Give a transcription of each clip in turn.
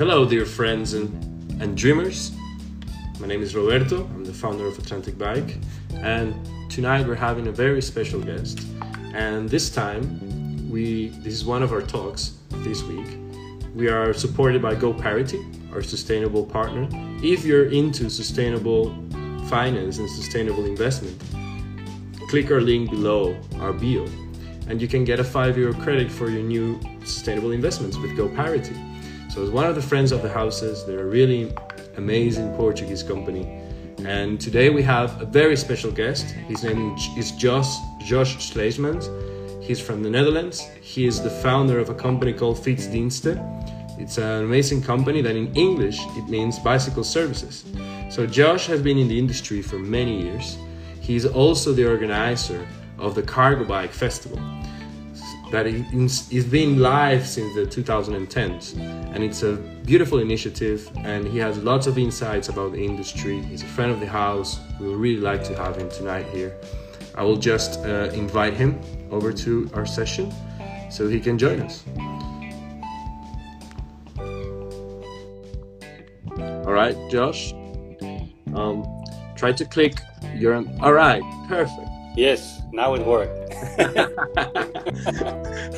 Hello, dear friends and, and dreamers. My name is Roberto. I'm the founder of Atlantic Bike, and tonight we're having a very special guest. And this time, we this is one of our talks this week. We are supported by GoParity, our sustainable partner. If you're into sustainable finance and sustainable investment, click our link below our bio, and you can get a five euro credit for your new sustainable investments with GoParity. So, as one of the friends of the houses, they're a really amazing Portuguese company. And today we have a very special guest. His name is Josh, Josh Sluijsmans. He's from the Netherlands. He is the founder of a company called Fietsdiensten. It's an amazing company that in English it means bicycle services. So Josh has been in the industry for many years. He's also the organizer of the Cargo Bike Festival that is been live since the 2010s and it's a beautiful initiative and he has lots of insights about the industry. He's a friend of the house. We would really like to have him tonight here. I will just uh, invite him over to our session so he can join us. All right josh? Um, try to click your all right perfect yes now it worked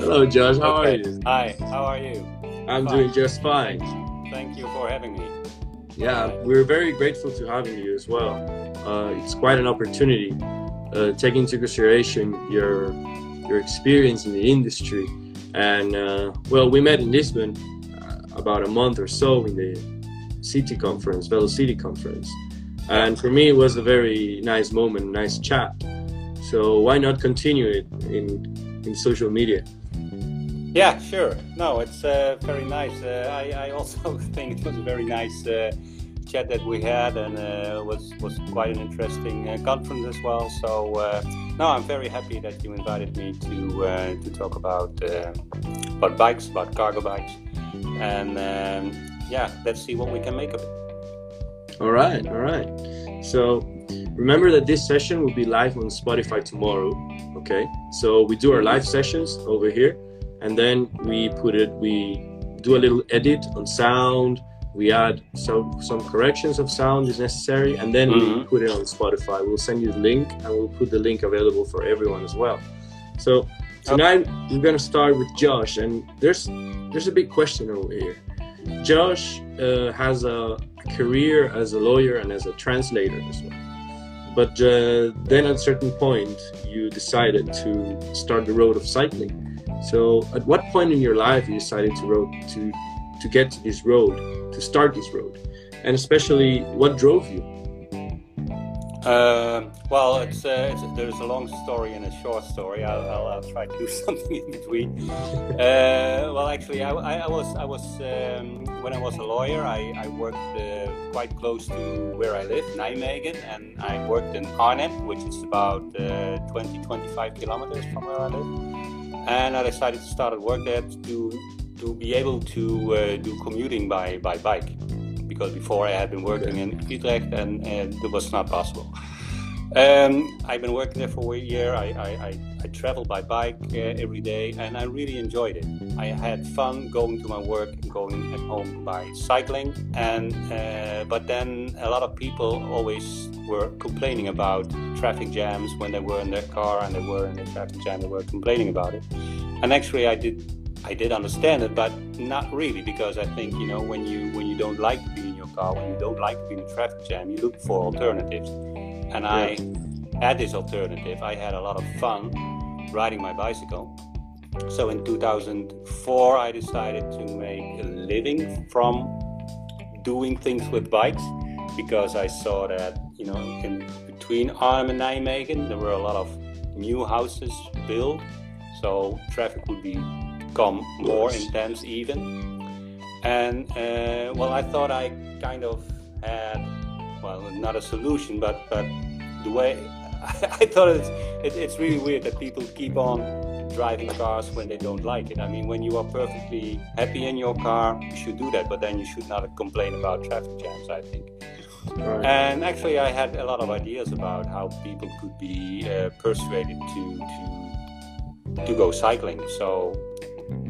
Hello, Josh. How okay. are you? Hi. How are you? I'm fine. doing just fine. Thank you for having me. Yeah, we're very grateful to having you as well. Uh, it's quite an opportunity, uh, taking into consideration your your experience in the industry. And uh, well, we met in Lisbon uh, about a month or so in the City Conference, Velo City Conference. And for me, it was a very nice moment, nice chat so why not continue it in in social media? Yeah, sure. No, it's uh, very nice. Uh, I, I also think it was a very nice uh, chat that we had, and uh, was was quite an interesting uh, conference as well. So uh, no, I'm very happy that you invited me to to talk about about bikes, about cargo bikes, and um, yeah, let's see what we can make of it. All right, all right. So Remember that this session will be live on Spotify tomorrow. Okay, so we do our live sessions over here, and then we put it. We do a little edit on sound. We add some some corrections of sound is necessary, and then mm-hmm. we put it on Spotify. We'll send you the link, and we'll put the link available for everyone as well. So tonight okay. we're gonna start with Josh, and there's there's a big question over here. Josh uh, has a career as a lawyer and as a translator as well. But uh, then at a certain point, you decided to start the road of cycling. So, at what point in your life you decided to road to to get to this road, to start this road, and especially what drove you? Uh, well, it's, uh, it's, there's a long story and a short story. I'll, I'll, I'll try to do something in between. Uh, well, actually, I, I, I was I was um, when I was a lawyer, I, I worked uh, quite close to where I live, Nijmegen, and I worked in Arnhem, which is about uh, 20 25 kilometers from where I live. And I decided to start at work there to to be able to uh, do commuting by by bike because before I had been working in Utrecht and, it was not possible. Um, I've been working there for a year. I, I, I, I travel by bike uh, every day and I really enjoyed it. I had fun going to my work and going at home by cycling. And uh, but then a lot of people always were complaining about traffic jams when they were in their car and they were in a traffic jam. They were complaining about it. And actually, I did I did understand it, but not really because I think you know when you when you don't like to be in your car, when you don't like to be in a traffic jam, you look for alternatives. And I had this alternative. I had a lot of fun riding my bicycle. So in 2004, I decided to make a living from doing things with bikes because I saw that you know in between Arnhem and Nijmegen there were a lot of new houses built, so traffic would be become more intense even. And uh, well, I thought I kind of had, well, not a solution, but but the way I thought it's it, it's really weird that people keep on driving cars when they don't like it. I mean, when you are perfectly happy in your car, you should do that, but then you should not complain about traffic jams. I think. Right. And actually, I had a lot of ideas about how people could be uh, persuaded to to to go cycling. So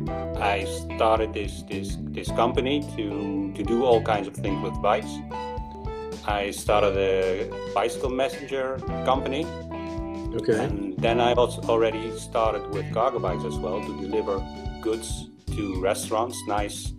I started this this this company to to do all kinds of things with bikes. I started a bicycle messenger company. Okay. And then I also already started with cargo bikes as well to deliver goods to restaurants, nice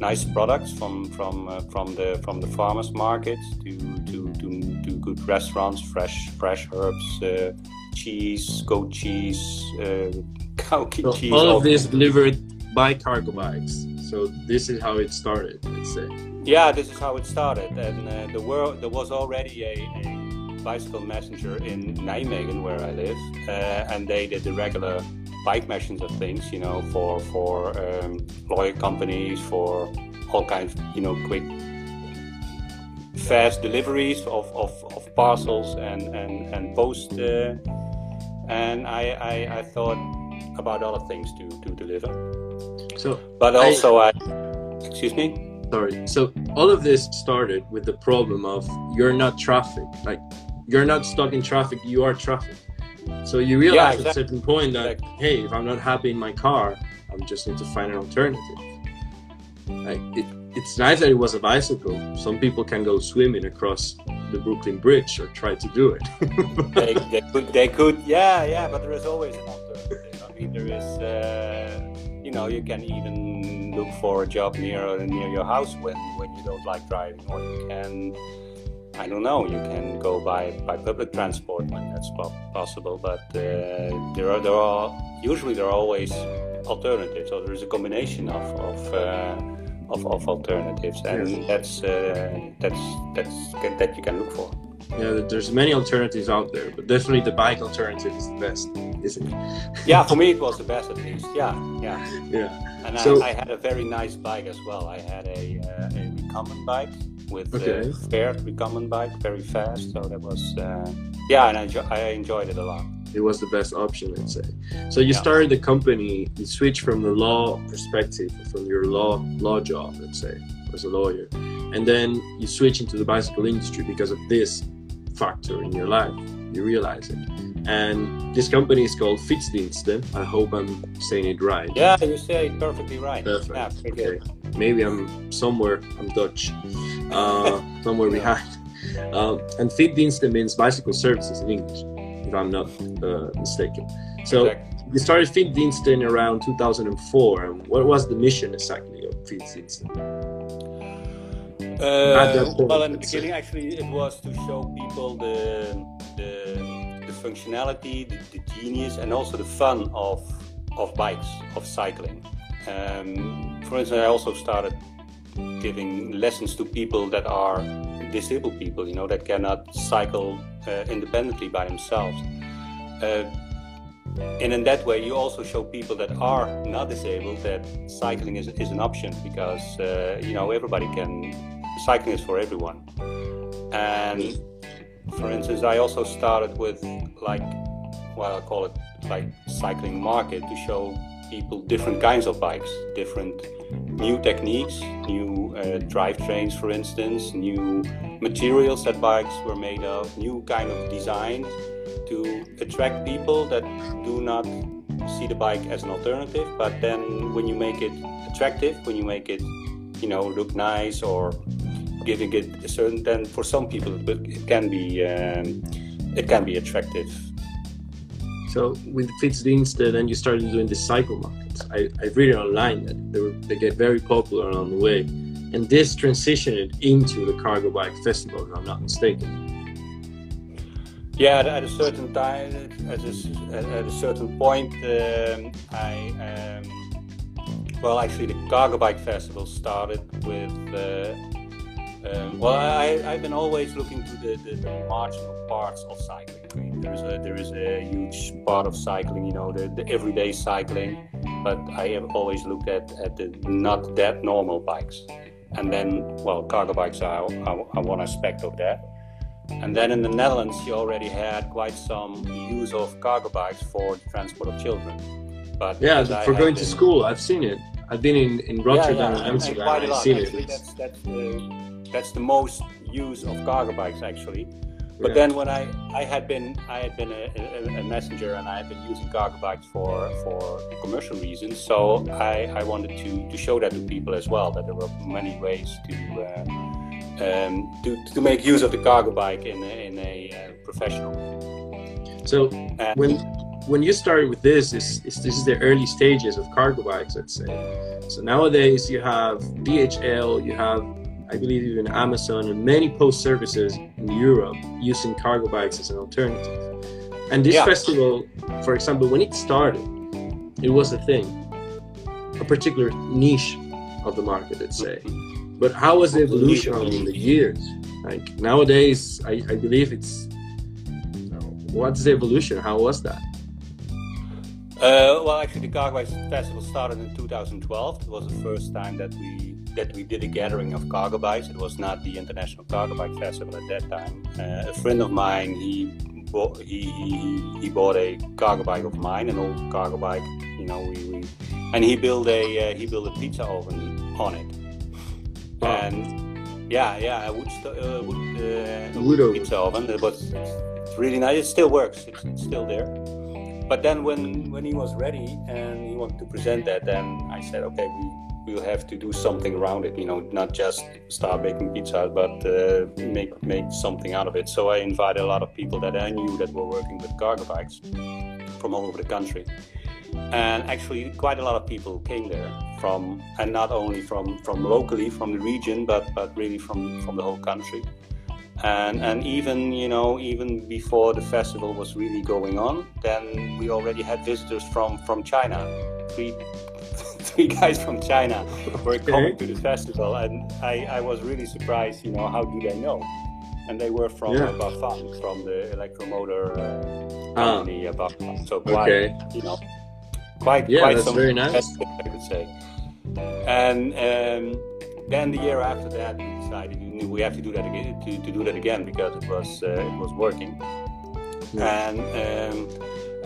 nice products from from uh, from the from the farmers market to to to, to good restaurants, fresh fresh herbs, uh, cheese, goat cheese, uh, cow So cheese. all of this delivered by cargo bikes. So this is how it started, let's say. Yeah, this is how it started, and uh, the world there was already a, a bicycle messenger in Nijmegen where I live, uh, and they did the regular bike messenger things, you know, for for um, lawyer companies, for all kinds, you know, quick, fast deliveries of, of, of parcels and and and post. Uh, and I, I I thought about other things to to deliver, So but also I, excuse me. sorry. So all of this started with the problem of you're not traffic. Like you're not stuck in traffic, you are traffic. So you realize at a certain point that Exactly. hey, if I'm not happy in my car, I just need to find an alternative. Like it, it's nice that it was a bicycle. Some people can go swimming across the Brooklyn Bridge or try to do it. they, they could they could yeah yeah but there is always an alternative i mean there is uh, you know you can even look for a job near near your house when when you don't like driving or you can i don't know you can go by by public transport when that's possible but uh, there are there are usually there are always alternatives so there is a combination of of uh, of, of alternatives and Yes. that's uh, that's that's that you can look for yeah, there's many alternatives out there, but definitely the bike alternative is the best, isn't it? yeah, for me it was the best at least. Yeah, yeah. Yeah. And So- I, I had a very nice bike as well. I had a, uh, a recumbent bike with Okay. a fair recumbent bike, very fast. So that was uh, yeah, and I, enjo- I enjoyed it a lot. It was the best option, let's say. So you Yeah. started the company, you switched from the law perspective, from your law law job, let's say, as a lawyer, and then you switch into the bicycle industry because of this factor in your life. You realize it. And this company is called Fietsdiensten. I hope I'm saying it right. Yeah, you say it perfectly right. Perfect. Yeah, Okay. good. Maybe I'm somewhere, I'm Dutch, uh, somewhere behind. Um, and Fietsdiensten means bicycle services in English, if I'm not uh, mistaken. So Exactly. you started Fietsdiensten around 2004. And what was the mission exactly of Fietsdiensten? At Uh, point, well, in the beginning, actually, it was to show people the the, the functionality, the, the genius, and also the fun of of bikes, of cycling. Um, for instance, I also started giving lessons to people that are disabled people, you know, that cannot cycle uh, independently by themselves. Uh, and in that way, you also show people that are not disabled that cycling is, is an option because uh, you know everybody can. Cycling is for everyone. And for instance, I also started with like, well, I call it like cycling market to show people different kinds of bikes, different new techniques, new uh, drivetrains, for instance, new materials that bikes were made of, new kind of designs to attract people that do not see the bike as an alternative. But then when you make it attractive, when you make it, you know, look nice or giving it a certain, then for some people it, can be um, it can be attractive. So with Fietsdiensten, then you started doing the cycle markets. I, I've read it online that they, were, they get very popular along the way. And this transitioned into the Cargo Bike Festival, if I'm not mistaken. Yeah, at, a certain time, at a, at a certain point, um, I um, well, actually, the Cargo Bike Festival started with. Uh, um, well, I, I've been always looking to the, the, the marginal parts of cycling. I mean, there is a there is a huge part of cycling, you know, the, the everyday cycling. But I have always looked at, at the not that normal bikes, and then well, cargo bikes are, are, are one aspect of that. And then in the Netherlands, you already had quite some use of cargo bikes for the transport of children. But Yeah, for have going to been- school, I've seen it. I've been in, in Rotterdam yeah, and and- and Amsterdam. quite a I've seen it. Actually, It's- that's that's the that's the most use of cargo bikes actually. But yeah. then when I, I had been I had been a, a, a, messenger and I had been using cargo bikes for for commercial reasons, so I, I wanted to, to show that to people as well that there were many ways to uh, um, to, to make use of the cargo bike in a, in a uh, professional. So when when you started with this, this is this is the early stages of cargo bikes, let's say. So nowadays you have DHL, you have I believe even Amazon and many post services in Europe using cargo bikes as an alternative. And this yeah. festival, for example, when it started, it was a thing, a particular niche of the market, let's say. But how was the evolution in the years? Like nowadays, I, I believe it's. What's the evolution? How was that? Uh, well, actually, the Cargo Bikes Festival started in 2012. It was the first time that we that we did a gathering of cargo bikes. It was not the International Cargo Bike Festival at that time. Uh, a friend of mine, he bought he, he, he bought a cargo bike of mine, an old cargo bike. You know, we, we and he built a uh, he built a pizza oven on it. Oh. And yeah, yeah, a wood, uh, wood, uh, wood pizza oven. It was really nice. It still works. It's, it's still there but then when when he was ready and he wanted to present that then i said okay we we'll have to do something around it. You know, not just start making pizza, but uh, make make something out of it. So I invited a lot of people that I knew that were working with cargo bikes from all over the country, and actually quite a lot of people came there from, and not only from from locally from the region, but but really from from the whole country. And, and even you know even before the festival was really going on, then we already had visitors from from China, three three guys from China were okay. coming to the festival, and I, I was really surprised. You know, how do they know? And they were from yeah. Bafang, from the electromotor uh, ah. company uh, Bafang. So quite, okay. you know, quite yeah, quite that's some very nice. I could say. And um, then the year after that, we decided we have to do that again to, to do that again because it was uh, it was working. Yeah. And um,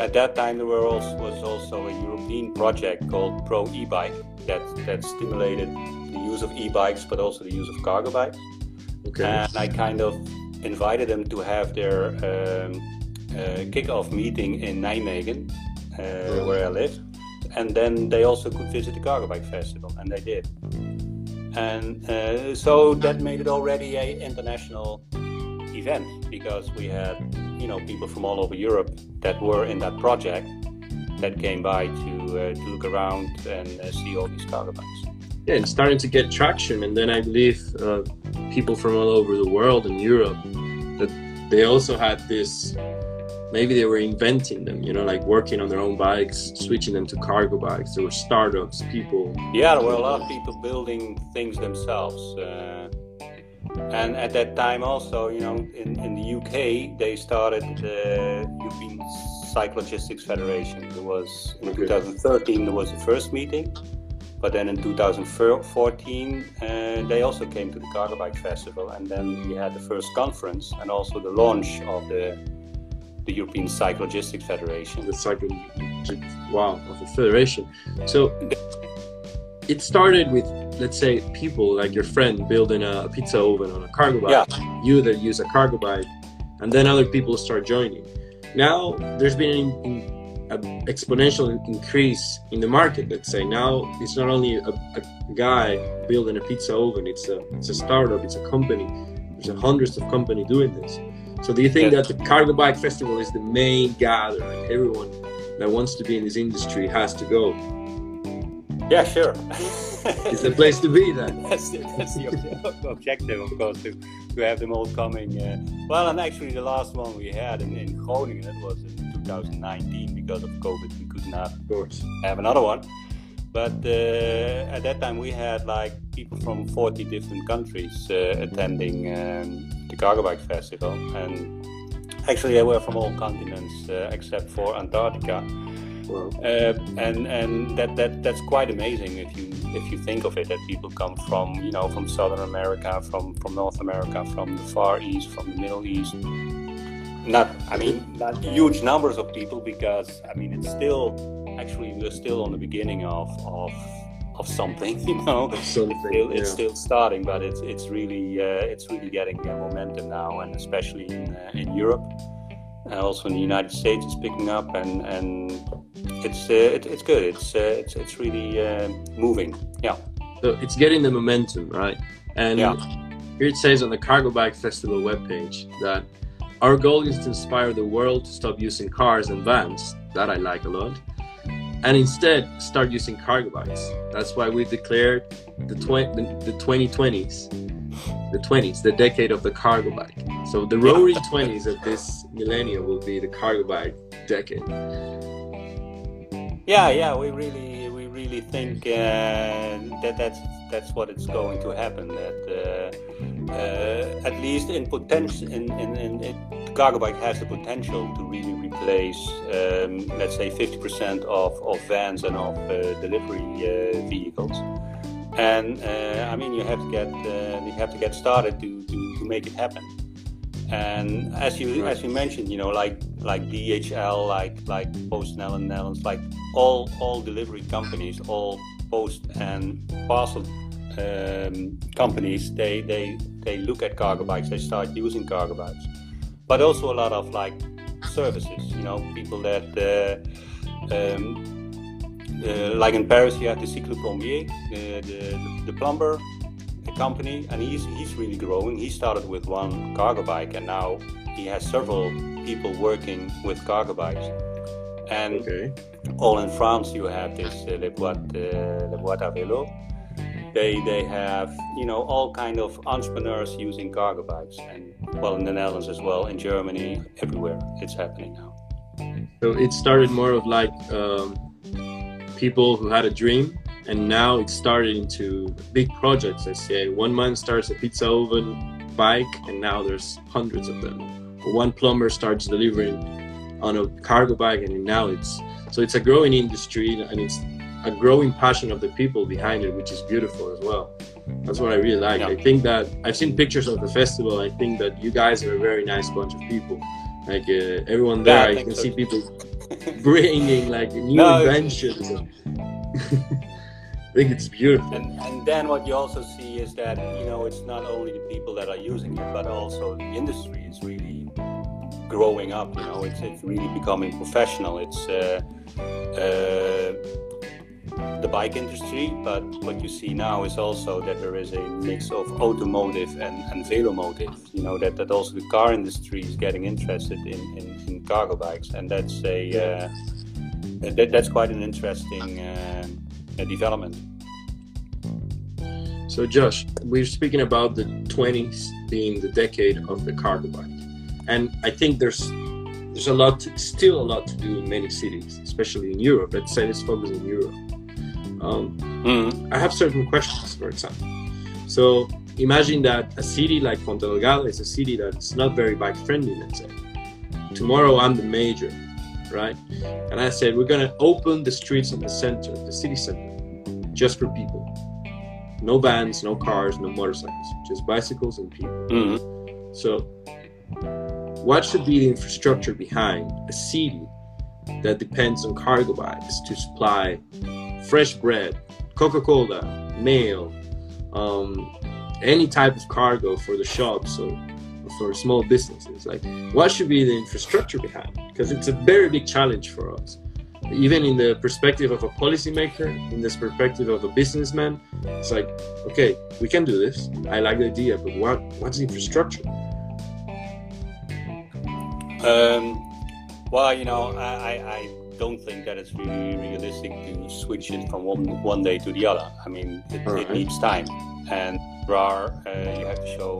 at that time, there were also, was also a European project called Pro E-Bike that that stimulated the use of e-bikes, but also the use of cargo bikes. Okay. And I kind of invited them to have their um, uh, kickoff meeting in Nijmegen, uh, where I live, and then they also could visit the cargo bike festival, and they did. And uh, so that made it already a international event because we had you know people from all over Europe that were in that project that came by to uh, to look around and uh, see all these cargo bikes. Yeah, and starting to get traction, and then I believe uh, people from all over the world in Europe that they also had this. Maybe they were inventing them, you know, like working on their own bikes, switching them to cargo bikes. There were startups, people. Yeah, there were a lot of people building things themselves. And at that time, also, you know, in, in the UK, they started the European Cyclogistics Federation. There was in 2013 there was the first meeting, but then in 2014 uh, they also came to the Cargo Bike Festival, and then we had the first conference and also the launch of the the European Cyclogistics Federation. The cycle, wow, of the federation. So it started with let's say people like your friend building a pizza oven on a cargo bike. Yeah. you that use a cargo bike and then other people start joining. Now there's been an, exponential increase in the market let's say. Now it's not only a, a, guy building a pizza oven it's a it's a startup it's a company. There's hundreds of companies doing this. So do you think yeah. that the cargo bike festival is the main gathering everyone that wants to be in this industry has to go yeah, sure. it's the place to be then. that's, the, that's the objective, of course, to, to have them all coming. Uh, well, and actually, the last one we had in, in Groningen, that was in 2019 because of COVID. We could not, of course, have another one. But uh, at that time, we had like people from 40 different countries uh, attending um, the Cargo Bike Festival, and actually, they were from all continents uh, except for Antarctica uh, and and that, that that's quite amazing if you if you think of it that people come from you know from Southern America, from from North America, from the Far East, from the Middle East. Not I mean not huge numbers of people because I mean it's still actually we're still on the beginning of of of something. You know, something, it's, still, yeah. it's still starting, but it's it's really uh, it's really getting momentum now, and especially in uh, in Europe, and also in the United States, it's picking up, and and it's uh, it, it's good. It's uh, it's it's really moving. Yeah. So it's getting the momentum, right? And yeah. here it says on the Cargo Bike Festival webpage that our goal is to inspire the world to stop using cars and vans. That I like a lot and instead start using cargo bikes. That's why we declared the, tw- the, the 2020s, the 20s, the decade of the cargo bike. So the roaring 20s of this millennium will be the cargo bike decade. Yeah, yeah, we really, we really think uh, that that's that's what it's going to happen. That uh, uh, at least in potential, in, in, in, in cargo bike has the potential to really replace, um, let's say, 50% of, of vans and of uh, delivery uh, vehicles. And uh, I mean, you have to get you have to get started to, to, to make it happen. And as you as you mentioned, you know, like like DHL, like like PostNL in Netherlands, like all all delivery companies, all post and parcel um, companies, they they they look at cargo bikes, they start using cargo bikes, but also a lot of like services. You know, people that uh, um, uh, like in Paris, you have the Cycle Plombier, the, the, the plumber company, and he's he's really growing. He started with one cargo bike, and now he has several people working with cargo bikes. And okay. all in France, you have this uh, Le Boîte uh, Le Boîte à Vélo. They they have you know all kind of entrepreneurs using cargo bikes, and well in the Netherlands as well, in Germany, everywhere it's happening now. So it started more of like um, people who had a dream and now it's started into big projects. I say one man starts a pizza oven bike, and now there's hundreds of them. One plumber starts delivering on a cargo bike, and now it's so it's a growing industry, and it's a growing passion of the people behind it, which is beautiful as well. That's what I really like. Yeah. I think that I've seen pictures of the festival. I think that you guys are a very nice bunch of people. Like uh, everyone there, yeah, I, I can so. see people bringing like new no, inventions. I think it's beautiful. And, and then what you also see is that you know it's not only the people that are using it, but also the industry is really growing up. You know, it's it's really becoming professional. It's uh, uh, the bike industry, but what you see now is also that there is a mix of automotive and, and velomotive. You know that that also the car industry is getting interested in, in, in cargo bikes, and that's a uh, that, that's quite an interesting uh, development. So, Josh, we're speaking about the 20s being the decade of the cargo bike, and I think there's there's a lot, still a lot to do in many cities, especially in Europe. Let's say let's focus in Europe. Um, mm-hmm. I have certain questions, for example. So, imagine that a city like Ponta Delgada is a city that's not very bike friendly. Let's say tomorrow I'm the major, right? And I said we're gonna open the streets in the center, the city center just for people. No vans, no cars, no motorcycles, just bicycles and people. Mm-hmm. So, what should be the infrastructure behind a city that depends on cargo bikes to supply fresh bread, Coca Cola, mail, um, any type of cargo for the shops or for small businesses? Like, what should be the infrastructure behind? Because it's a very big challenge for us even in the perspective of a policymaker, in this perspective of a businessman, it's like, okay, we can do this. I like the idea, but what what's the infrastructure? Um, well, you know, I, I don't think that it's really realistic to switch it from one one day to the other. I mean, it, right. it needs time, and there are uh, you have to show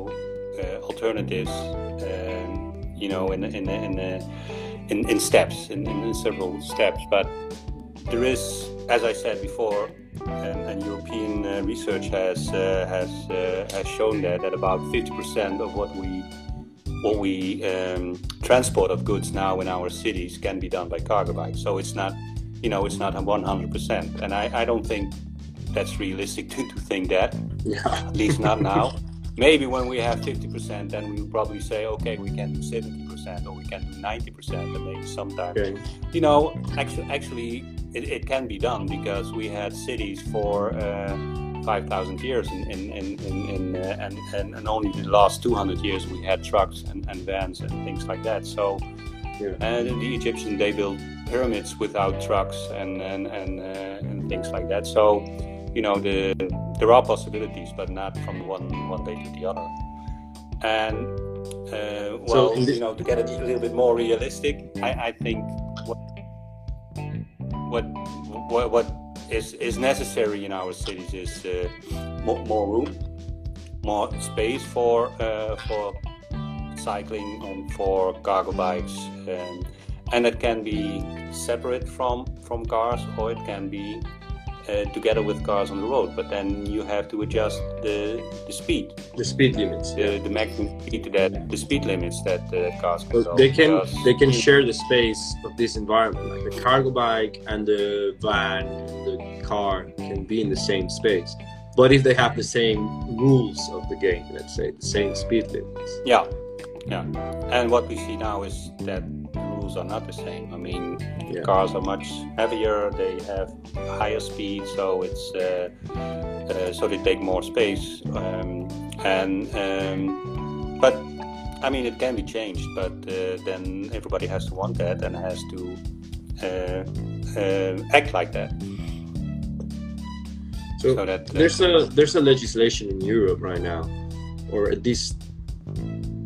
uh, alternatives. Um, you know, in in in. in in, in steps, in, in, several steps. But there is, as I said before, and, and European uh, research has uh, has uh, has shown that that about 50% of what we what we um, transport of goods now in our cities can be done by cargo bikes. So it's not, you know, it's not 100%. And I, I don't think that's realistic to, to think that. Yeah. At least not now. Maybe when we have 50%, then we will probably say, okay, we can do 70% or we can do 90%, and maybe sometimes. Okay. You know, actually, actually, it, it, can be done because we had cities for uh, 5,000 years, in, in, in, in uh, and, and, and only the last 200 years we had trucks and, and vans and things like that. So, yeah. and the Egyptians they built pyramids without trucks and and and, uh, and things like that. So, you know, the there are possibilities, but not from one one day to the other. And uh, well, so you know, to get it a little bit more realistic, I, I think what what what, what is, is necessary in our cities is uh, more, more, room, more space for uh, for cycling and for cargo bikes, and, and it can be separate from from cars or it can be uh, together with cars on the road. But then you have to adjust the, the speed, the speed limits, the, the maximum speed to that the speed limits that uh, cars can well, They can they can share the space of this environment. Like the cargo bike and the van, the car can be in the same space. But if they have the same rules of the game, let's say the same speed limits. Yeah, yeah. And what we see now is that are not the same. I mean, yeah. cars are much heavier, they have higher speed, so it's uh, uh, so they take more space. Um, and um, but I mean, it can be changed, but uh, then everybody has to want that and has to uh, uh, act like that. So, so that, uh, there's a there's a legislation in Europe right now, or at least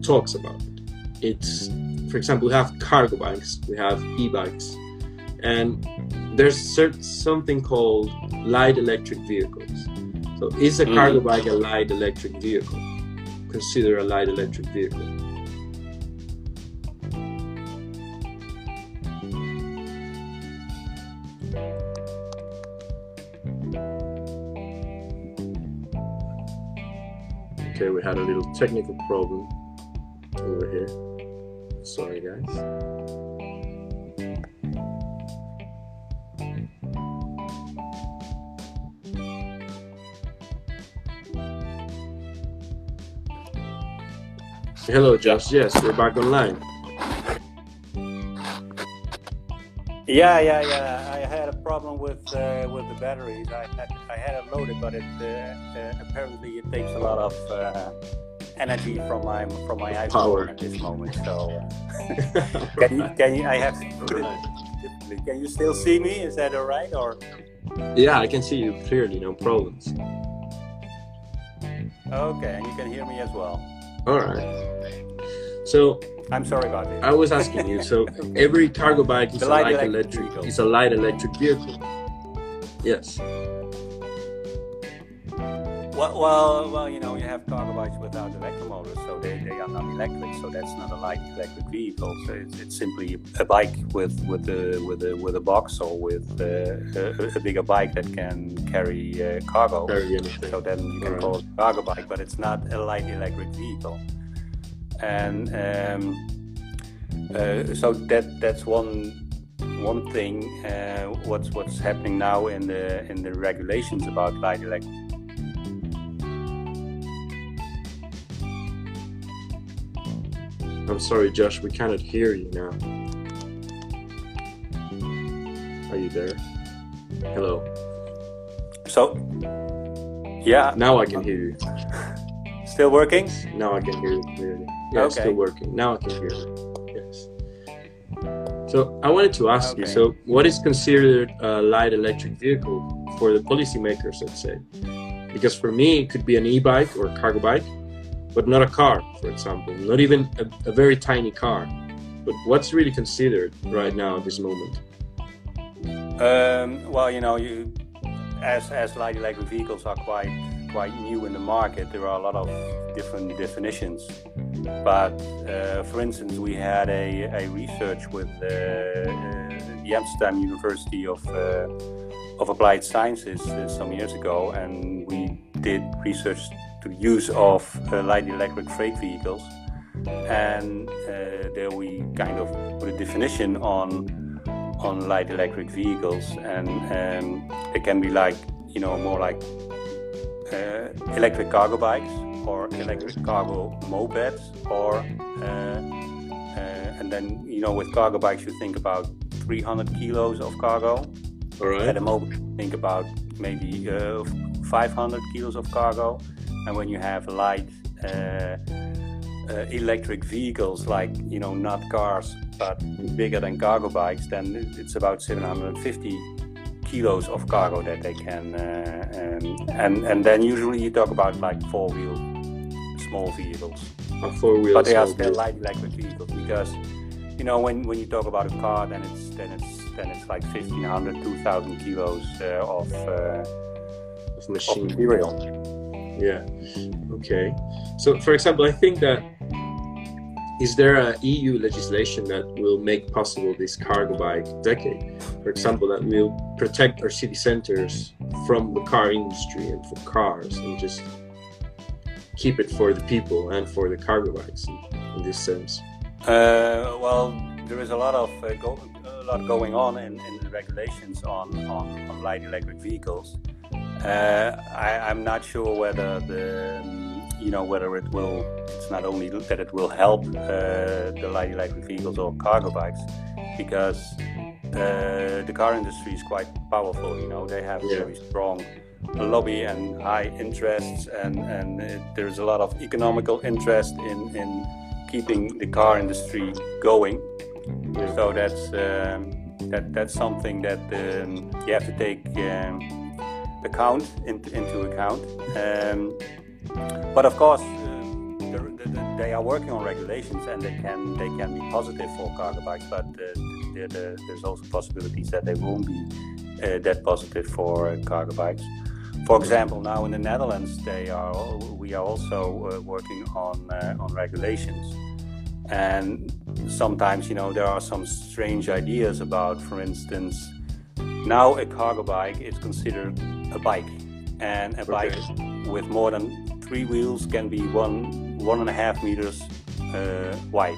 talks about it. It's for example, we have cargo bikes, we have e-bikes, and there's something called light electric vehicles. So, is a cargo mm. bike a light electric vehicle? Consider a light electric vehicle. Okay, we had a little technical problem over here. Sorry, guys. Hello, Josh. Yes, we're back online. Yeah, yeah, yeah. I had a problem with uh, with the batteries. I had I had it loaded, but it uh, uh, apparently it takes a lot of uh, energy from my from my iPhone Power. at this moment. So can you can you? I have Can you still see me? Is that all right? Or yeah, I can see you clearly. No problems. Okay, and you can hear me as well. All right. So I'm sorry about this. I was asking you. So every cargo bike is a light electric. electric is a light electric vehicle. Yes. Well, well, well, you know, you have cargo bikes without electric motors, so they, they are not electric. So that's not a light electric vehicle. So it's, it's simply a bike with with a with a with a box or with uh, a, a, bigger bike that can carry uh, cargo. So then you can right. call it a cargo bike, but it's not a light electric vehicle. And um, uh, so that that's one one thing. Uh, what's what's happening now in the in the regulations about light electric I'm sorry, Josh, we cannot hear you now. Are you there? Hello. So, yeah. Now I can hear you. Still working? Now I can hear you clearly. Yeah, okay. still working. Now I can hear you. Yes. So I wanted to ask okay. you. So, what is considered a light electric vehicle for the policymakers? Let's say, because for me, it could be an e-bike or a cargo bike but not a car, for example, not even a, a very tiny car. But what's really considered right now at this moment? Um, well, you know, you as as light electric vehicles are quite quite new in the market, there are a lot of different definitions. But uh, for instance, we had a, a research with uh, the Amsterdam University of uh, of Applied Sciences uh, some years ago, and we did research to the use of uh, light electric freight vehicles. And uh, there we kind of put a definition on on light electric vehicles, and um, it can be like you know more like uh, electric cargo bikes or electric cargo mopeds, or uh, uh, and then you know with cargo bikes you think about 300 kilos of cargo All right. At a moment, think about maybe uh, 500 kilos of cargo, and when you have light uh, uh, electric vehicles, like you know, not cars but bigger than cargo bikes, then it's about 750 kilos of cargo that they can. Uh, um, and and then usually you talk about like four wheel small vehicles. A four wheel. But they are still light electric vehicles because you know when, when you talk about a car, then it's then it's then it's like 1500 2000 kilos uh, of, uh, of machine of material. Yeah. Okay. So, for example, I think that is there a EU legislation that will make possible this cargo bike decade? For example, that will protect our city centers from the car industry and for cars, and just keep it for the people and for the cargo bikes in, in this sense. Uh, well, there is a lot of uh, go, a lot going on in, in the regulations on, on, on light electric vehicles. Uh, I, am not sure whether the you know whether it will. It's not only that it will help uh, the light electric vehicles or cargo bikes, because uh, the car industry is quite powerful. You know they have yeah. very strong lobby and high interests, and and it, there's a lot of economical interest in in keeping the car industry going. Yeah. So that's um, that that's something that um, you have to take. Um, account into, into account. Um, but of course, uh, they are working on regulations and they can they can be positive for cargo bikes, but uh, there's also possibilities that they won't be uh, that positive for cargo bikes. For example, now in the Netherlands, they are we are also uh, working on on regulations, and sometimes you know there are some strange ideas about, for instance, now a cargo bike is considered a bike, and a okay. bike with more than three wheels can be one one and a half meters uh, wide.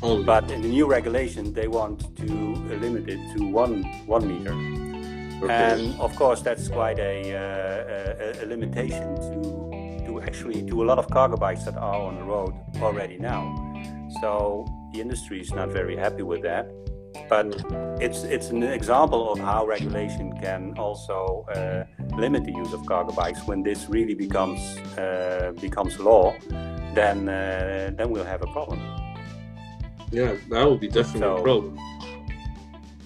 But in the new regulation, they want to limit it to one one meter. Okay. And of course, that's quite a, uh, a, a limitation to to actually to a lot of cargo bikes that are on the road already now. So the industry is not very happy with that but it's it's an example of how regulation can also uh, limit the use of cargo bikes. When this really becomes uh, becomes law, then uh, then we'll have a problem. Yeah, that will be definitely so, a problem.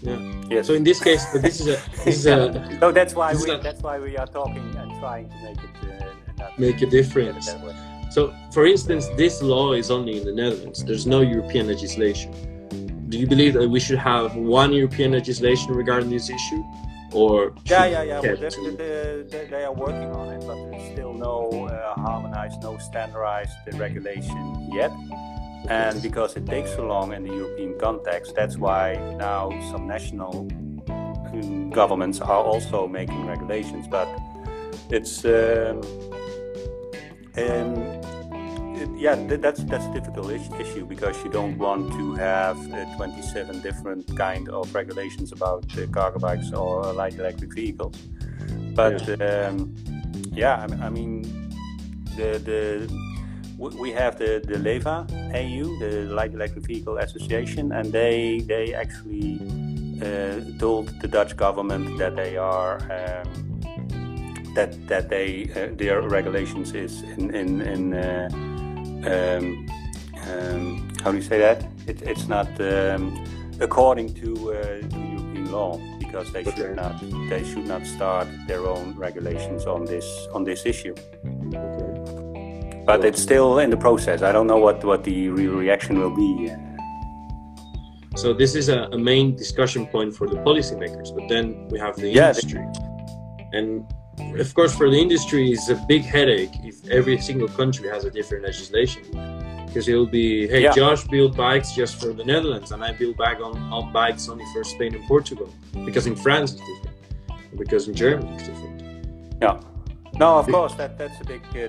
Yeah. Yes. So in this case, but this is a this is a. so that's why we a, that's why we are talking and trying to make it uh, make a difference. So, for instance, this law is only in the Netherlands. There's no European legislation do you believe that we should have one European legislation regarding this issue? Or yeah, yeah, yeah. Well, they, they, they, are working on it, but there's still no uh, harmonized, no standardized regulation yet. And because it takes so long in the European context, that's why now some national um, governments are also making regulations. But it's um, um, yeah, that's that's a difficult issue because you don't want to have uh, 27 different kind of regulations about uh, cargo bikes or light electric vehicles. But yeah, um, yeah I, I, mean, the the we have the the LEVA EU, the Light Electric Vehicle Association, and they they actually uh, told the Dutch government that they are. Um, that that they uh, their regulations is in in, in uh, um, um, how do you say that? It, it's not um, according to, uh, to, European law because they should not they should not start their own regulations on this on this issue. But it's still in the process. I don't know what what the real reaction will be. So this is a, a main discussion point for the policymakers, but then we have the yeah, industry, and of course, for the industry, it's a big headache if every single country has a different legislation. Because it'll be, hey, yeah. Josh build bikes just for the Netherlands, and I build bike on, on bikes only for Spain and Portugal. Because in France it's different. Because in Germany it's different. Yeah. No, of course that that's a big uh,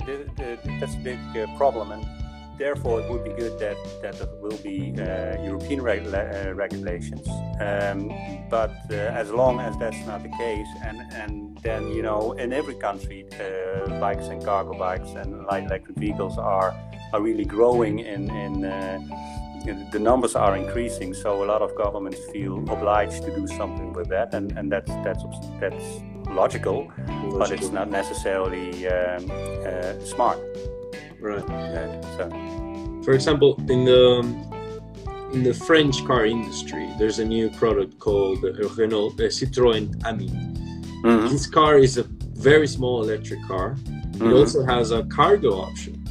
that's a big uh, problem, and therefore it would be good that, that there will be uh, European uh, regulations. Um, but uh, as long as that's not the case, and, and then, you know, in every country, uh, bikes and cargo bikes and light electric vehicles are, are really growing in, in, uh, the numbers are increasing, so a lot of governments feel obliged to do something with that, and, and that's that's that's logical, logical. but it's not necessarily um, uh, smart. Right. so. For example, in the in the French car industry, there's a new product called Renault uh, Citroën Ami. Mm-hmm. This car is a very small electric car. It mm-hmm. also has a cargo option,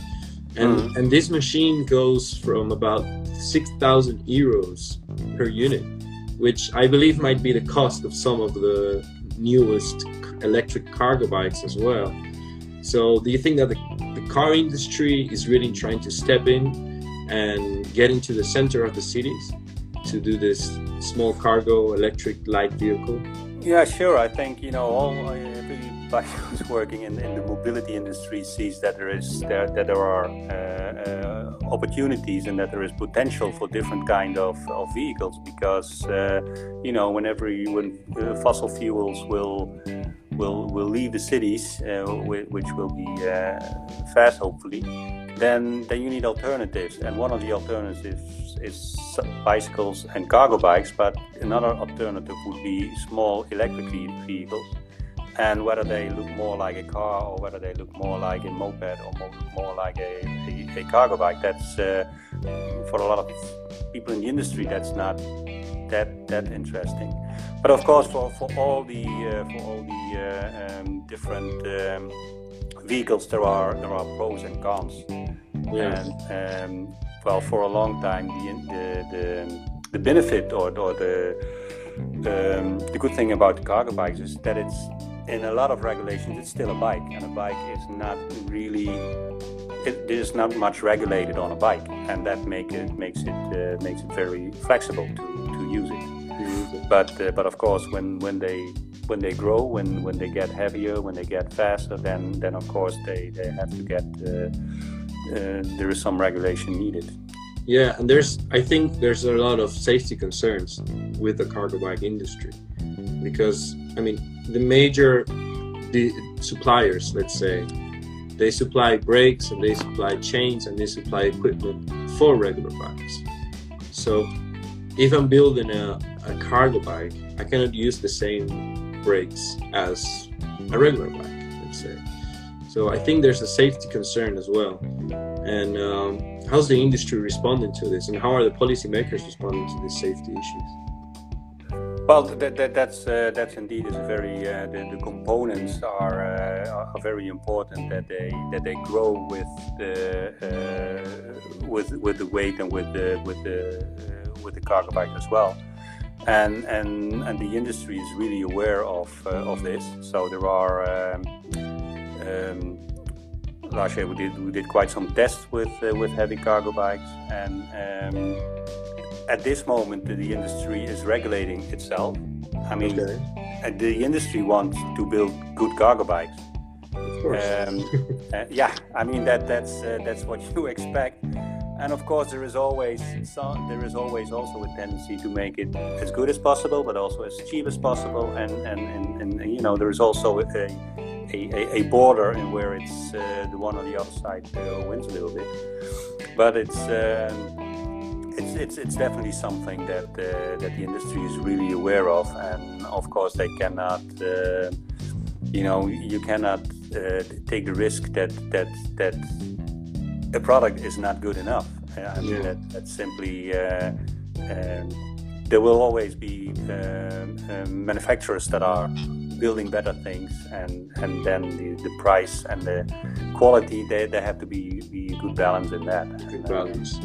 and mm-hmm. and this machine goes from about six thousand euros per unit, which I believe might be the cost of some of the newest electric cargo bikes as well. So, do you think that the, the car industry is really trying to step in and get into the center of the cities to do this small cargo electric light vehicle? Yeah, sure. I think you know all everybody who's working in, in the mobility industry sees that there is there that there are uh, uh, opportunities and that there is potential for different kind of, of vehicles because uh, you know whenever you, when uh, fossil fuels will will will leave the cities, uh, which will be uh, fast, hopefully, then then you need alternatives. And one of the alternatives is bicycles and cargo bikes. But another alternative would be small electric vehicles. And whether they look more like a car or whether they look more like a moped or more, more like a, a, a, cargo bike, that's uh, for a lot of people in the industry, that's not that that interesting. But of course, for, for all the uh, for all the uh, um, different um, vehicles, there are there are pros and cons. Yes. And um, well, for a long time, the the the, the benefit or, or the um, the good thing about cargo bikes is that it's in a lot of regulations it's still a bike, and a bike is not really it, there's not much regulated on a bike, and that make it makes it uh, makes it very flexible to, use it. But uh, but of course, when when they when they grow, when when they get heavier, when they get faster, then then of course they they have to get uh, uh, there is some regulation needed. Yeah, and there's I think there's a lot of safety concerns with the cargo bike industry because I mean the major the suppliers, let's say, they supply brakes and they supply chains and they supply equipment for regular bikes. So if I'm building a, a cargo bike, I cannot use the same brakes as a regular bike, let's say. So I think there's a safety concern as well. And um, how's the industry responding to this, and how are the policymakers responding to these safety issues? Well, that, that, that's uh, that's indeed is very uh, the, the, components are uh, are very important that they that they grow with the uh, with with the weight and with the with the uh, with the cargo bike as well and and and the industry is really aware of uh, of this. So there are. Um, um, last year we did we did quite some tests with with heavy cargo bikes, and um, at this moment the industry is regulating itself. I mean, okay. the industry wants to build good cargo bikes. Of course. Um, uh, yeah, I mean that that's uh, that's what you expect and of course there is always some, there is always also a tendency to make it as good as possible but also as cheap as possible and and, and, and you know there is also a, a, a border in where it's uh, the one on the other side uh, wins a little bit but it's um, it's, it's, it's definitely something that uh, that the industry is really aware of and of course they cannot uh, you know you cannot uh, take the risk that that that a product is not good enough. I mean, yeah. that, that's simply, uh, um, there will always be um, manufacturers that are building better things, and, and then the, the price and the quality, they, they have to be, be a good balance in that. Good balance.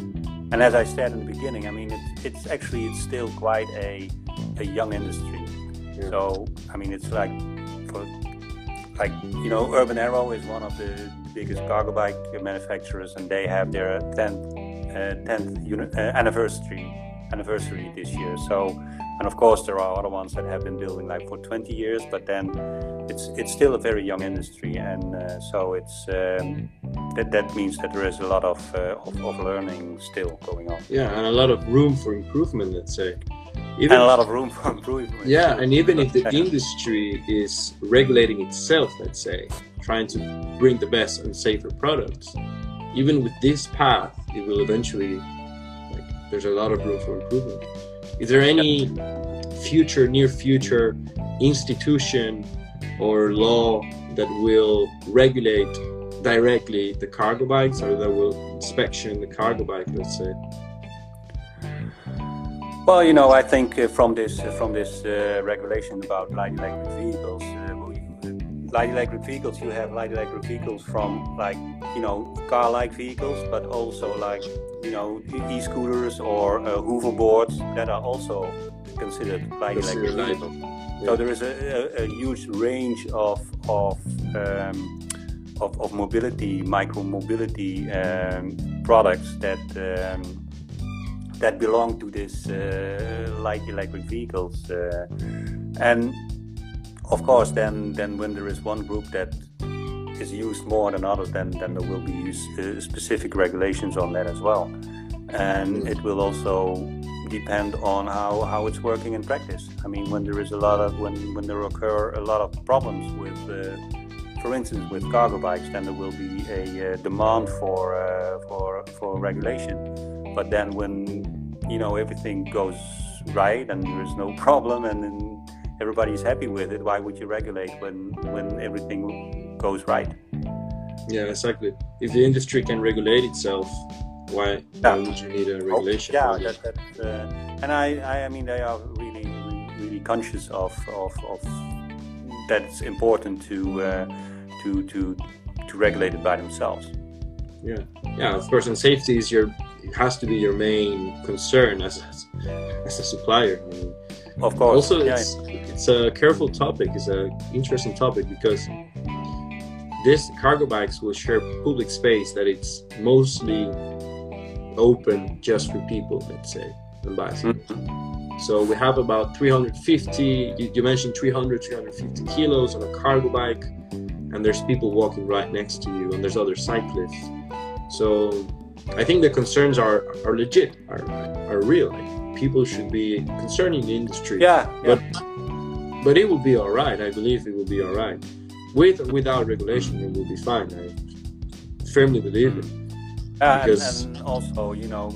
And as I said in the beginning, I mean, it's, it's actually it's still quite a, a young industry. Yeah. So, I mean, it's like, for, like, you know, Urban Arrow is one of the biggest cargo bike manufacturers, and they have their 10th, uh, 10th uh, anniversary anniversary this year. So, and of course, there are other ones that have been building like for 20 years, but then it's it's still a very young industry, and uh, so it's um, that that means that there is a lot of, uh, of, of learning still going on. Yeah, and a lot of room for improvement. Let's say. Even, and a lot of room for improvement. Yeah, and even if the industry is regulating itself, let's say, trying to bring the best and safer products, even with this path, it will eventually, like there's a lot of room for improvement. Is there any future, near future institution or law that will regulate directly the cargo bikes or that will inspection the cargo bike, let's say? Well, you know, I think uh, from this uh, from this uh, regulation about light electric vehicles, uh, light electric vehicles, you have light electric vehicles from like you know car-like vehicles, but also like you know e-scooters or uh, hoverboards that are also considered light electric vehicles. Yeah. So there is a, a, a, huge range of of um, of, of, mobility, micro mobility um, products that. Um, that belong to this uh, light electric vehicles. Uh, and of course, then then when there is one group that is used more than others, then then there will be uh, specific regulations on that as well, and it will also depend on how, how it's working in practice. I mean, when there is a lot of when when there occur a lot of problems with, uh, for instance, with cargo bikes, then there will be a uh, demand for uh, for for regulation. But then when you know everything goes right and there is no problem and, and everybody's happy with it, why would you regulate when when everything goes right? Yeah, exactly. If the industry can regulate itself, why, yeah. why would you need a oh, regulation? Oh, yeah, that, that, uh, and I, I, mean, they are really, really, really conscious of, of, of that it's important to, uh, to, to, to regulate it by themselves. Yeah, yeah. Of course, and safety is your it has to be your main concern as a, as a supplier. I mean, of course. Also, yeah. it's it's a careful topic. It's an interesting topic because this cargo bikes will share public space that it's mostly open just for people, let's say, and bicycles. Mm-hmm. So we have about 350, you, you, mentioned 300, 350 kilos on a cargo bike, and there's people walking right next to you, and there's other cyclists. So I think the concerns are, are legit, are, are real. Like people should be concerning the industry. Yeah, yeah. But, but it will be all right. I believe it will be all right. With or without regulation, it will be fine. I firmly believe it. Uh, because... and, and also, you know,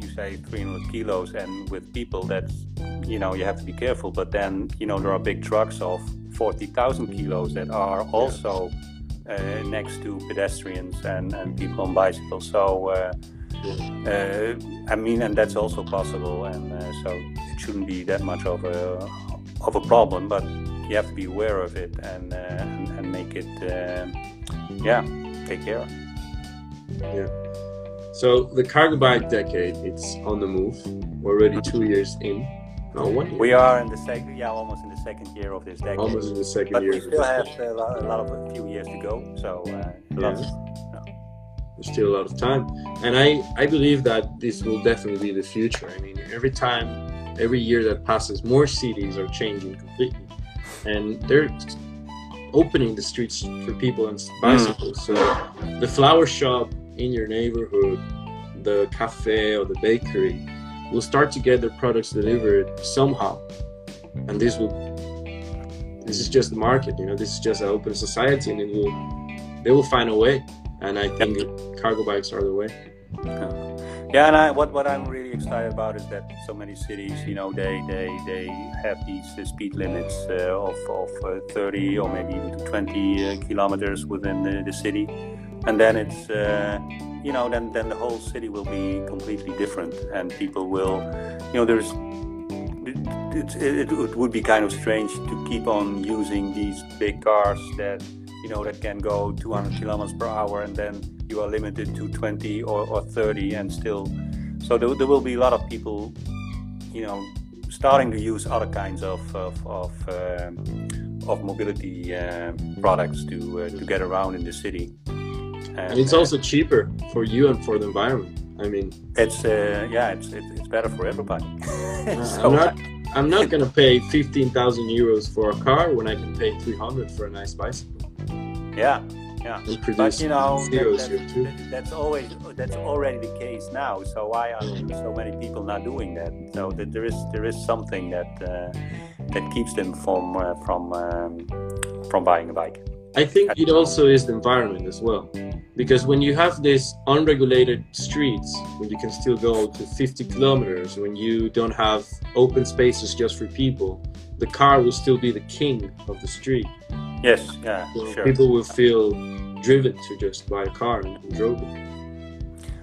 you say 300 kilos, and with people that's, you know, you have to be careful. But then, you know, there are big trucks of 40,000 kilos that are also uh, next to pedestrians and, and people on bicycles. So, uh, uh, I mean, and that's also possible, and uh, so it shouldn't be that much of a of a problem. But you have to be aware of it and uh, and, and, make it, uh, yeah, take care. Yeah. So the cargo bike decade, it's on the move. We're already two years in. No, one year. We are in the second, yeah, almost in the second year of this decade. Almost in the second but year. But we still have a lot, a lot, of a few years to go. So uh, yeah. There's still a lot of time, and I I believe that this will definitely be the future. I mean, every time, every year that passes, more cities are changing completely, and they're opening the streets for people and bicycles. Mm. So the flower shop in your neighborhood, the cafe or the bakery, will start to get their products delivered somehow. And this will this is just the market, you know, this is just an open society and it will they will find a way. And I think cargo bikes are the way. Yeah, and I, what what I'm really excited about is that so many cities, you know, they they, they have these uh, speed limits uh, of of uh, 30 or maybe even 20 uh, kilometers within the, the city. And then it's uh, you know then then the whole city will be completely different and people will you know there's it, it, it, would be kind of strange to keep on using these big cars that you know that can go 200 kilometers per hour and then you are limited to 20 or, or 30 and still so there, there will be a lot of people you know starting to use other kinds of of, of, um, of mobility uh, products to uh, to get around in the city and, it's also cheaper for you and for the environment. I mean, it's uh, yeah, it's it's better for everybody. so I'm not I'm not gonna pay fifteen thousand euros for a car when I can pay three hundred for a nice bicycle. Yeah, yeah. But you know, that, that, that's always that's already the case now. So why are so many people not doing that? So that there is there is something that uh, that keeps them from uh, from um, from buying a bike. I think it also is the environment as well. Because when you have these unregulated streets, when you can still go to 50 kilometers, when you don't have open spaces just for people, the car will still be the king of the street. Yes, yeah, So sure. people will feel driven to just buy a car and drove it.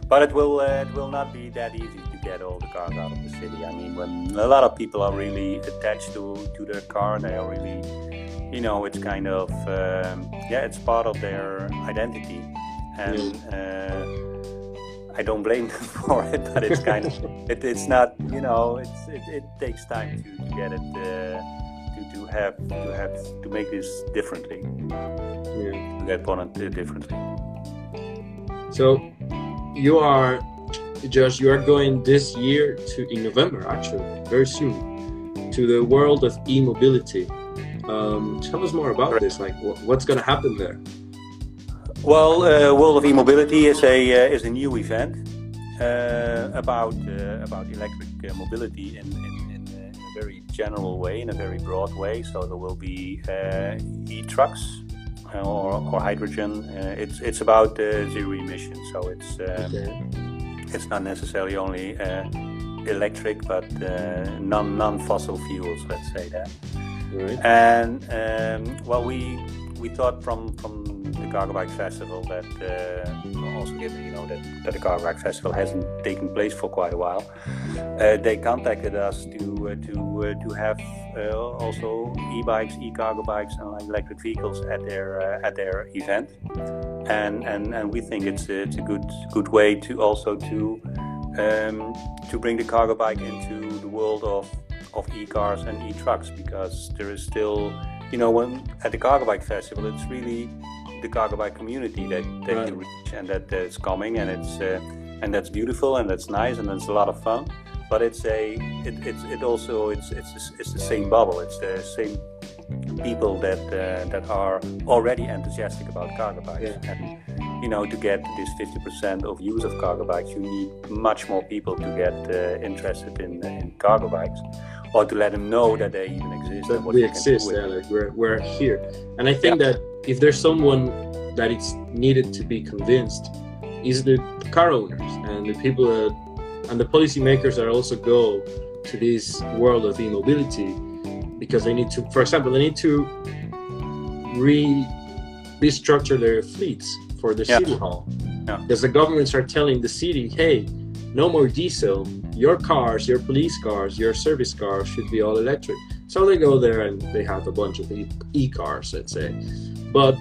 But it will uh, it will not be that easy to get all the cars out of the city. I mean, when a lot of people are really attached to to their car, they are really, you know, it's kind of um, yeah, it's part of their identity, and uh, I don't blame them for it. But it's kind of it, it's not you know it's it, it takes time to, to get it. Uh, to, to have to have to make this differently Yeah. get upon differently So you are, Josh, you are going this year to, in November actually, very soon, to the world of e-mobility. Um, tell us more about this. Like, wh- what's going to happen there? Well, uh, World of E-Mobility is a uh, is a new event uh, about uh, about electric uh, mobility in in, in, in a very general way, in a very broad way. So there will be uh, e-trucks uh, or, or hydrogen. Uh, it's it's about uh, zero emissions. So it's um, Okay. it's not necessarily only uh, electric, but uh, non non fossil fuels. Let's say that. Right. And um, well, we we thought from from the Cargo Bike Festival that uh, also given you know that, that the Cargo Bike Festival hasn't taken place for quite a while, uh, they contacted us to uh, to uh, to have uh, also e-bikes, e-cargo bikes, and electric vehicles at their at their event, and and and we think it's a, it's a good good way to also to um, to bring the cargo bike into the world of of e-cars and e-trucks because there is still you know when at the cargo bike festival it's really the cargo bike community that, that Right. you reach and that is coming and it's uh, and that's beautiful and that's nice and it's a lot of fun but it's a it, it's it also it's it's it's the same bubble it's the same people that uh, that are already enthusiastic about cargo bikes Yeah. and you know to get this 50% of use of cargo bikes you need much more people to get uh, interested in, in cargo bikes or to let them know that they even exist That we exist, yeah, like we're, we're here. And I think that if there's someone that it's needed to be convinced, is the car owners and the people that, and the policymakers that also go to this world of e-mobility because they need to, for example, they need to re restructure their fleets for the Yeah. city hall. Yeah. Because the governments are telling the city, hey, no more diesel. Your cars, your police cars, your service cars should be all electric. So they go there and they have a bunch of e- e-cars, let's say. But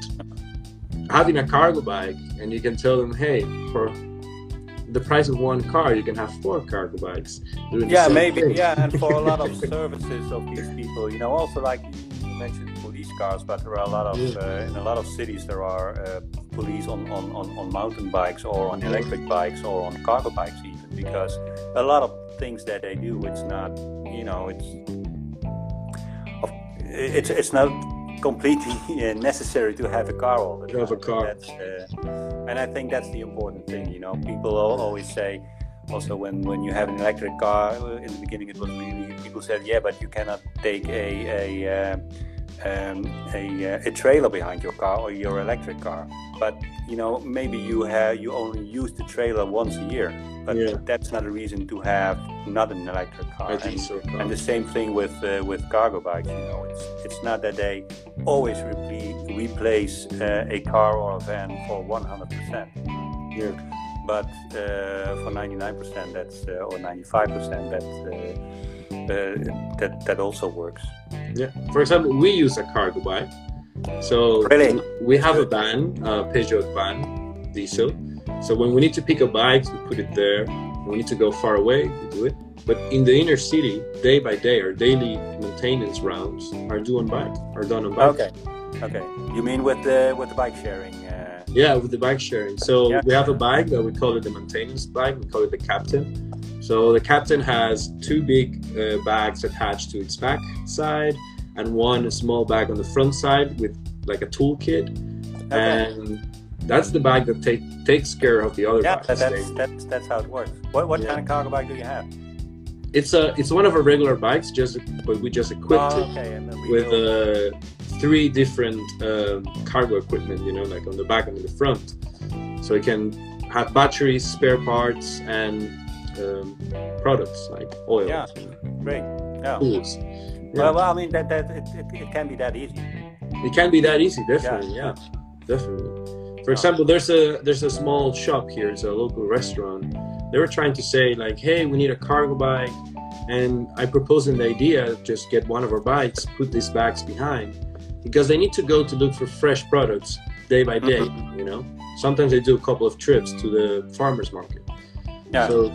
having a cargo bike and you can tell them, hey, for the price of one car, you can have four cargo bikes. yeah maybe thing. yeah and for a lot of services of these people you know also like you mentioned police cars but there are a lot of Yeah. uh, in a lot of cities there are uh, police on, on, on, on mountain bikes or on electric bikes or on cargo bikes even because a lot of things that they do it's not you know it's it's it's not completely necessary to have a car all the time. have a car. That's, uh, and I think that's the important thing. You know, people always say, also when, when you have an electric car, uh, in the beginning it was really people said, yeah, but you cannot take a a uh, um, a, uh, a trailer behind your car or your electric car. But you know, maybe you have you only use the trailer once a year. But Yeah. that's not a reason to have not an electric car. And- so. and the same thing with uh, with cargo bikes. You know, it's it's not that they always reple- replace uh, a car or a van for 100 percent, Yeah. but uh, for 99 percent, that's uh, or 95 percent, that uh, that that also works. Yeah. For example, we use a cargo bike. So Really? we have a van, a Peugeot van, diesel. So when we need to pick up bikes, we put it there. When we need to go far away, we do it. But in the inner city, day by day, our daily maintenance rounds are done on bike, are done on bike. Okay, okay. You mean with the with the bike sharing? Uh, Yeah, with the bike sharing. So Yeah. we have a bike that we call it the maintenance bike. We call it the captain. So the captain has two big uh, bags attached to its back side, and one small bag on the front side with like a toolkit. And that's the bag that take, takes care of the other yeah, bags. that, that's that's that's how it works. What what Yeah. kind of cargo bike do you have? It's a it's one of our regular bikes, just but we just equipped Oh, it okay, we with uh, three different um, cargo equipment, you know, like on the back and in the front. So it can have batteries, spare parts, and um, products like oil, Yeah. Great. Yeah. tools. Well, well, I mean that that it, it, it can be that easy. It can be that easy, definitely. Yeah, definitely. For example, there's a there's a small shop here. It's a local restaurant. They were trying to say like, hey, we need a cargo bike, and I proposed an idea: just get one of our bikes, put these bags behind, because they need to go to look for fresh products day by day. You know, sometimes they do a couple of trips to the farmers market. Yeah. So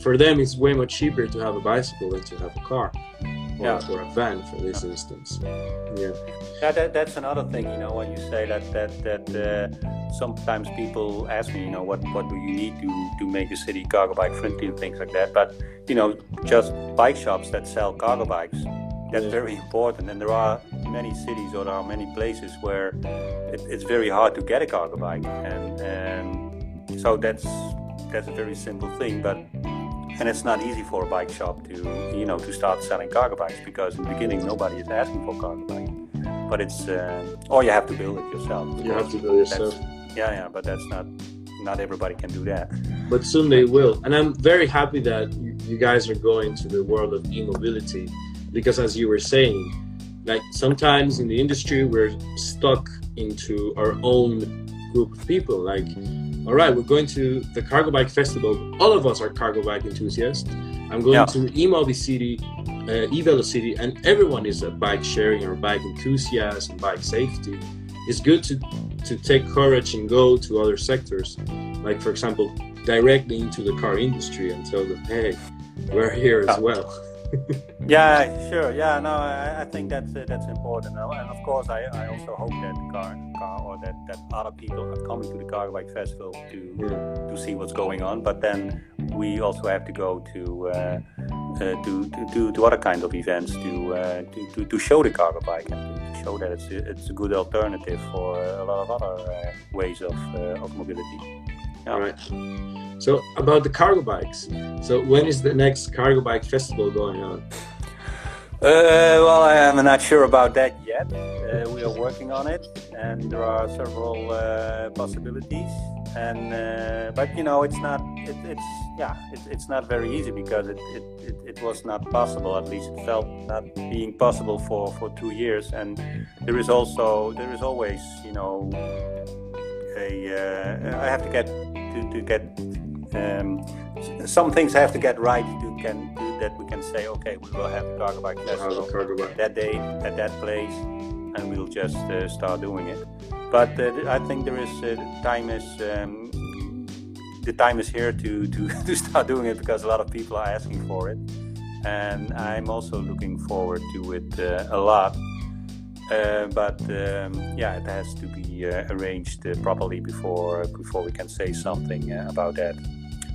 for them, it's way much cheaper to have a bicycle than to have a car. Or, Yeah. or a van for this instance. Yeah. Yeah, that, that's another thing, you know, when you say that that that uh, sometimes people ask me, you know, what what do you need to to make a city cargo bike friendly and things like that. But you know, just bike shops that sell cargo bikes, that's Yeah. very important. And there are many cities or there are many places where it, it's very hard to get a cargo bike, and and so that's that's a very simple thing, but. And it's not easy for a bike shop to, you know, to start selling cargo bikes because in the beginning nobody is asking for cargo bike but it's uh, or you have to build it yourself. You have to it yourself. Yeah, yeah, but that's not not everybody can do that. but soon they will. And I'm very happy that you, you guys are going to the world of e-mobility because, as you were saying, like sometimes in the industry we're stuck into our own group of people. Like, all right, we're going to the Cargo Bike Festival. All of us are cargo bike enthusiasts. I'm going Yeah. to e-mobility, uh, e-velocity, and everyone is a bike sharing or bike enthusiast and bike safety. It's good to to take courage and go to other sectors like for example directly into the car industry and tell them hey we're here as well Yeah, sure. Yeah, no, I, I think that's uh, that's important, and of course, I, I also hope that the car, car or that, that other people are coming to the Cargo Bike Festival to yeah, to see what's going on. But then we also have to go to uh, uh, to, to, to to other kinds of events to, uh, to, to to show the cargo bike and to show that it's a, it's a good alternative for a lot of other uh, ways of uh, of mobility. Yeah. all right so about the cargo bikes so when is the next cargo bike festival going on Uh, well, I am not sure about that yet. Uh, we are working on it, and there are several uh, possibilities. And uh, but you know, it's not. It, it's yeah, it, it's not very easy because it, it, it, it was not possible. At least it felt not being possible for, for two years. And there is also there is always you know a uh, I have to get to, to get um, some things have to get right. To can to, that. We can say okay we will have the cargo bike Have festival cargo that day at that place and we'll just uh, start doing it. But uh, I think there is uh, time is um, the time is here to, to, to start doing it because a lot of people are asking for it. And I'm also looking forward to it uh, a lot. Uh, but um, yeah, it has to be uh, arranged uh, properly before before we can say something uh, about that.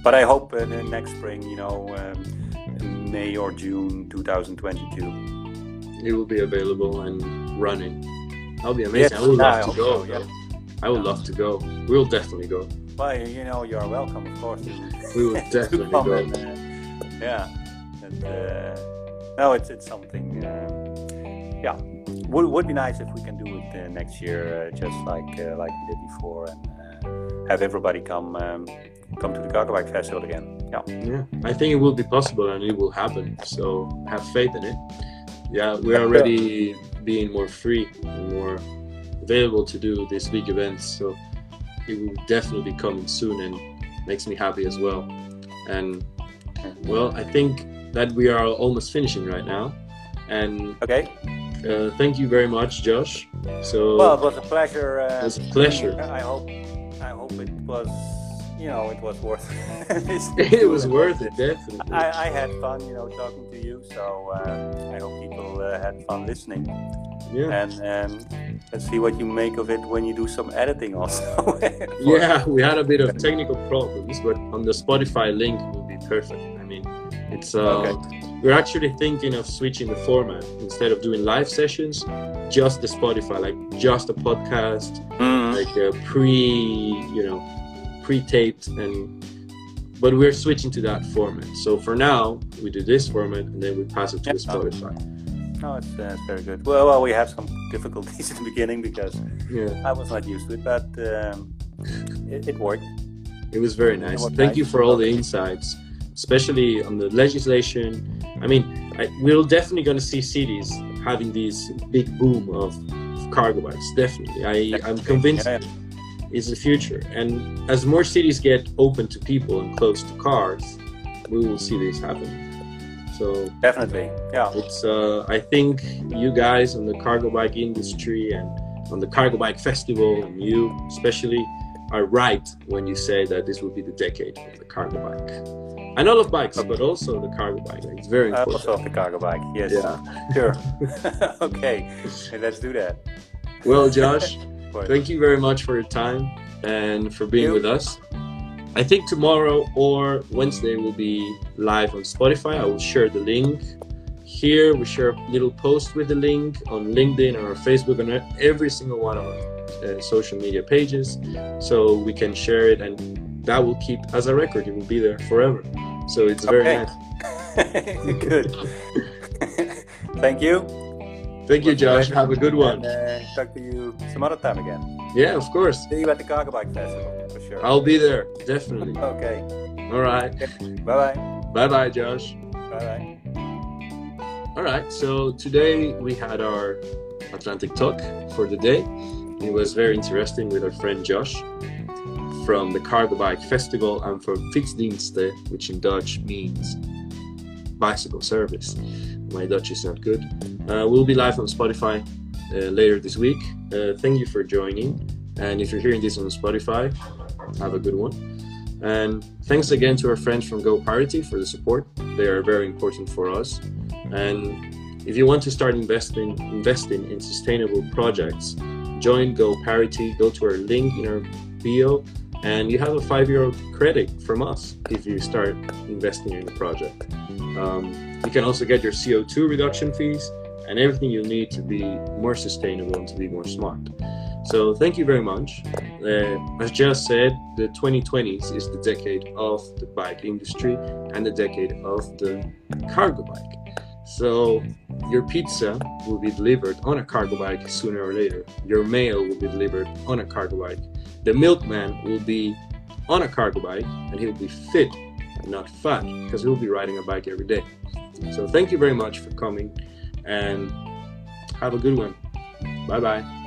But I hope uh, next spring, you know, um, May or June 2022. it will be available and running that'll be amazing Yes, i would I love to go so, yeah. i would love to go we'll definitely go Well, you know, you are welcome, of course. We will definitely go. and, uh, yeah, and, uh, no, it's it's something. Uh, yeah, would would be nice if we can do it uh, next year, uh, just like uh, like we did before, and have everybody come um, come to the Cargo Bike Festival again. Yeah. yeah i think it will be possible and it will happen so have faith in it yeah we're already being more free and more available to do these big events so it will definitely be coming soon and makes me happy as well and well i think that we are almost finishing right now and Okay. uh, thank you very much josh so Well, it was a pleasure. Uh, It was a pleasure. I hope it was. You know, it was worth. it was worth it definitely I, I had fun, you know, talking to you. So uh, I hope people uh, had fun listening. yeah And um, let's see what you make of it when you do some editing, also. Yeah, we had a bit of technical problems, but on the Spotify link it will be perfect. I mean, it's uh, Okay. We're actually thinking of switching the format instead of doing live sessions, just the Spotify, like just a podcast, Mm. like a pre, you know, pre-taped, and but we're switching to that format. So for now, we do this format, and then we pass it to the Yeah. Spotify. No, it's, uh, it's very good. Well, well, we had some difficulties in the beginning because Yeah, I was not used to it, but um, it, it worked. it was very nice. Thank you for all the insights, especially on the legislation. I mean, I, we're definitely going to see cities having this big boom of, of cargo bikes. Definitely, I, I'm convinced Yeah, is the future. And as more cities get open to people and close to cars, we will see this happen. So definitely. Yeah. it's uh, I think you guys on the cargo bike industry and on the cargo bike festival and you especially are right when you say that this will be the decade of the cargo bike. And all of bikes, but also the cargo bike. It's very important. also the cargo bike. Yes. Yeah. Sure. okay. Let's do that. Well, Josh, thank you very much for your time and for being you. with us. I think tomorrow or Wednesday will be live on Spotify. I will share the link here. We share a little post with the link on LinkedIn or Facebook and every single one of our uh, social media pages, so we can share it, and that will keep as a record. It will be there forever. So it's very Okay. nice. Good. Thank you. Thank you, Josh. Have a good one. And uh, talk to you some other time again. Yeah, of course. See you at the Cargo Bike Festival for sure. I'll be there definitely. Okay. All right. Bye bye. Bye, bye, Josh. Bye bye. All right, so today we had our Atlantic talk for the day. It was very interesting with our friend Josh from the Cargo Bike Festival and from Fietsdiensten, which in Dutch means bicycle service. My Dutch is not good. Uh, we'll be live on Spotify uh, later this week. Uh, thank you for joining. And if you're hearing this on Spotify, have a good one. And thanks again to our friends from Go Parity for the support. They are very important for us. And if you want to start investing investing in sustainable projects, join Go Parity. Go to our link in our bio, and you have a five euro credit from us if you start investing in the project. Um, you can also get your CO2 reduction fees and everything you need to be more sustainable and to be more smart. So thank you very much. Uh, as just said, the 2020s is the decade of the bike industry and the decade of the cargo bike. So your pizza will be delivered on a cargo bike sooner or later. Your mail will be delivered on a cargo bike. The milkman will be on a cargo bike and he'll be fit and not fat because he'll be riding a bike every day. So thank you very much for coming and have a good one. Bye bye.